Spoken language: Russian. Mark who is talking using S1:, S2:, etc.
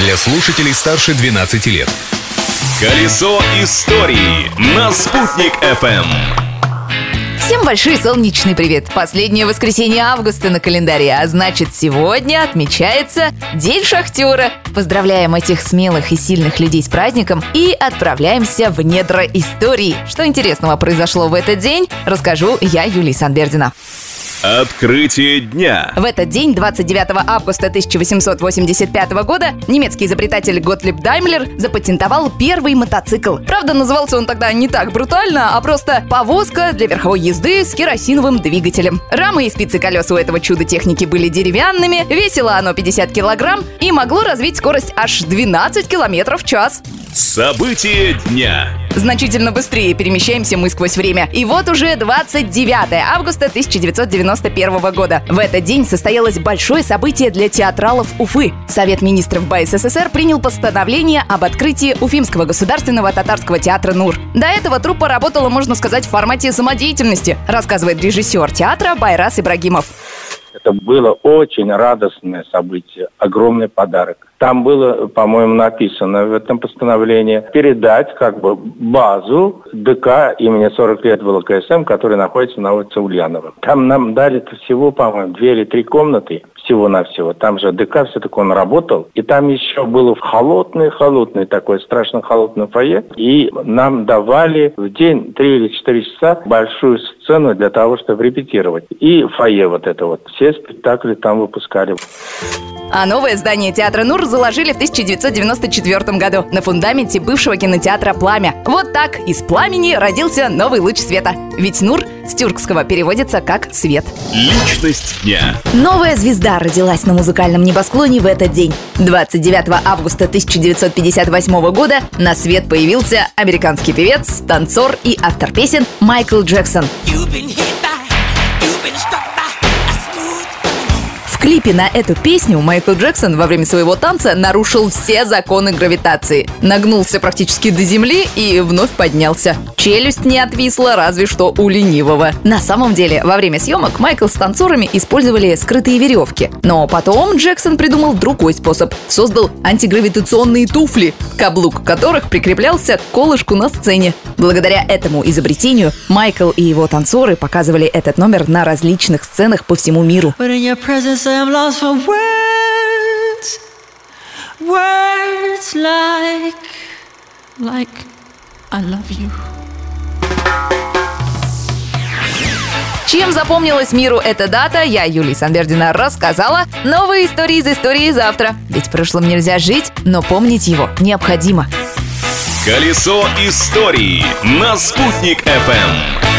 S1: для слушателей старше 12 лет.
S2: Колесо истории на «Спутник FM.
S3: Всем большой солнечный привет! Последнее воскресенье августа на календаре, а значит сегодня отмечается День шахтера. Поздравляем этих смелых и сильных людей с праздником и отправляемся в недра истории. Что интересного произошло в этот день, расскажу я, Юлия Санбердина.
S2: Открытие дня.
S3: В этот день, 29 августа 1885 года, немецкий изобретатель Готлиб Даймлер запатентовал первый мотоцикл. Правда, назывался он тогда не так брутально, а просто повозка для верховой езды с керосиновым двигателем. Рамы и спицы колес у этого чуда техники были деревянными, весило оно 50 килограмм и могло развить скорость аж 12 километров в час.
S2: Событие дня.
S3: Значительно быстрее перемещаемся мы сквозь время. И вот уже 29 августа 1991 года. В этот день состоялось большое событие для театралов Уфы. Совет министров БССР принял постановление об открытии Уфимского государственного татарского театра «Нур». До этого труппа работала, можно сказать, в формате самодеятельности, рассказывает режиссер театра Байрас Ибрагимов.
S4: Это было очень радостное событие, огромный подарок. Там было, по-моему, написано в этом постановлении передать как бы базу ДК имени 40 лет ВЛКСМ, который находится на улице Ульянова. Там нам дали всего, по-моему, две или три комнаты всего-навсего. Там же ДК все-таки он работал. И там еще было холодный-холодный такой, страшно холодный фойе. И нам давали в день три или четыре часа большую сцену для того, чтобы репетировать. И фойе вот это вот. Все спектакли там выпускали.
S3: А новое здание театра «Нур» заложили в 1994 году на фундаменте бывшего кинотеатра «Пламя». Вот так из пламени родился новый луч света. Ведь «Нур» с тюркского переводится как «свет».
S2: Личность дня.
S3: Новая звезда родилась на музыкальном небосклоне в этот день. 29 августа 1958 года на свет появился американский певец, танцор и автор песен Майкл Джексон.
S5: You've been hit by, you've been
S3: клипе на эту песню Майкл Джексон во время своего танца нарушил все законы гравитации. Нагнулся практически до земли и вновь поднялся. Челюсть не отвисла, разве что у ленивого. На самом деле, во время съемок Майкл с танцорами использовали скрытые веревки. Но потом Джексон придумал другой способ. Создал антигравитационные туфли, каблук которых прикреплялся к колышку на сцене. Благодаря этому изобретению Майкл и его танцоры показывали этот номер на различных сценах по всему миру.
S5: But in your presence am lost for words. Words like, like, I love you.
S3: Чем запомнилась миру эта дата, я, Юлия Санбердина, рассказала. Новые истории из истории завтра. Ведь прошлым нельзя жить, но помнить его необходимо.
S2: Колесо истории на «Спутник FM.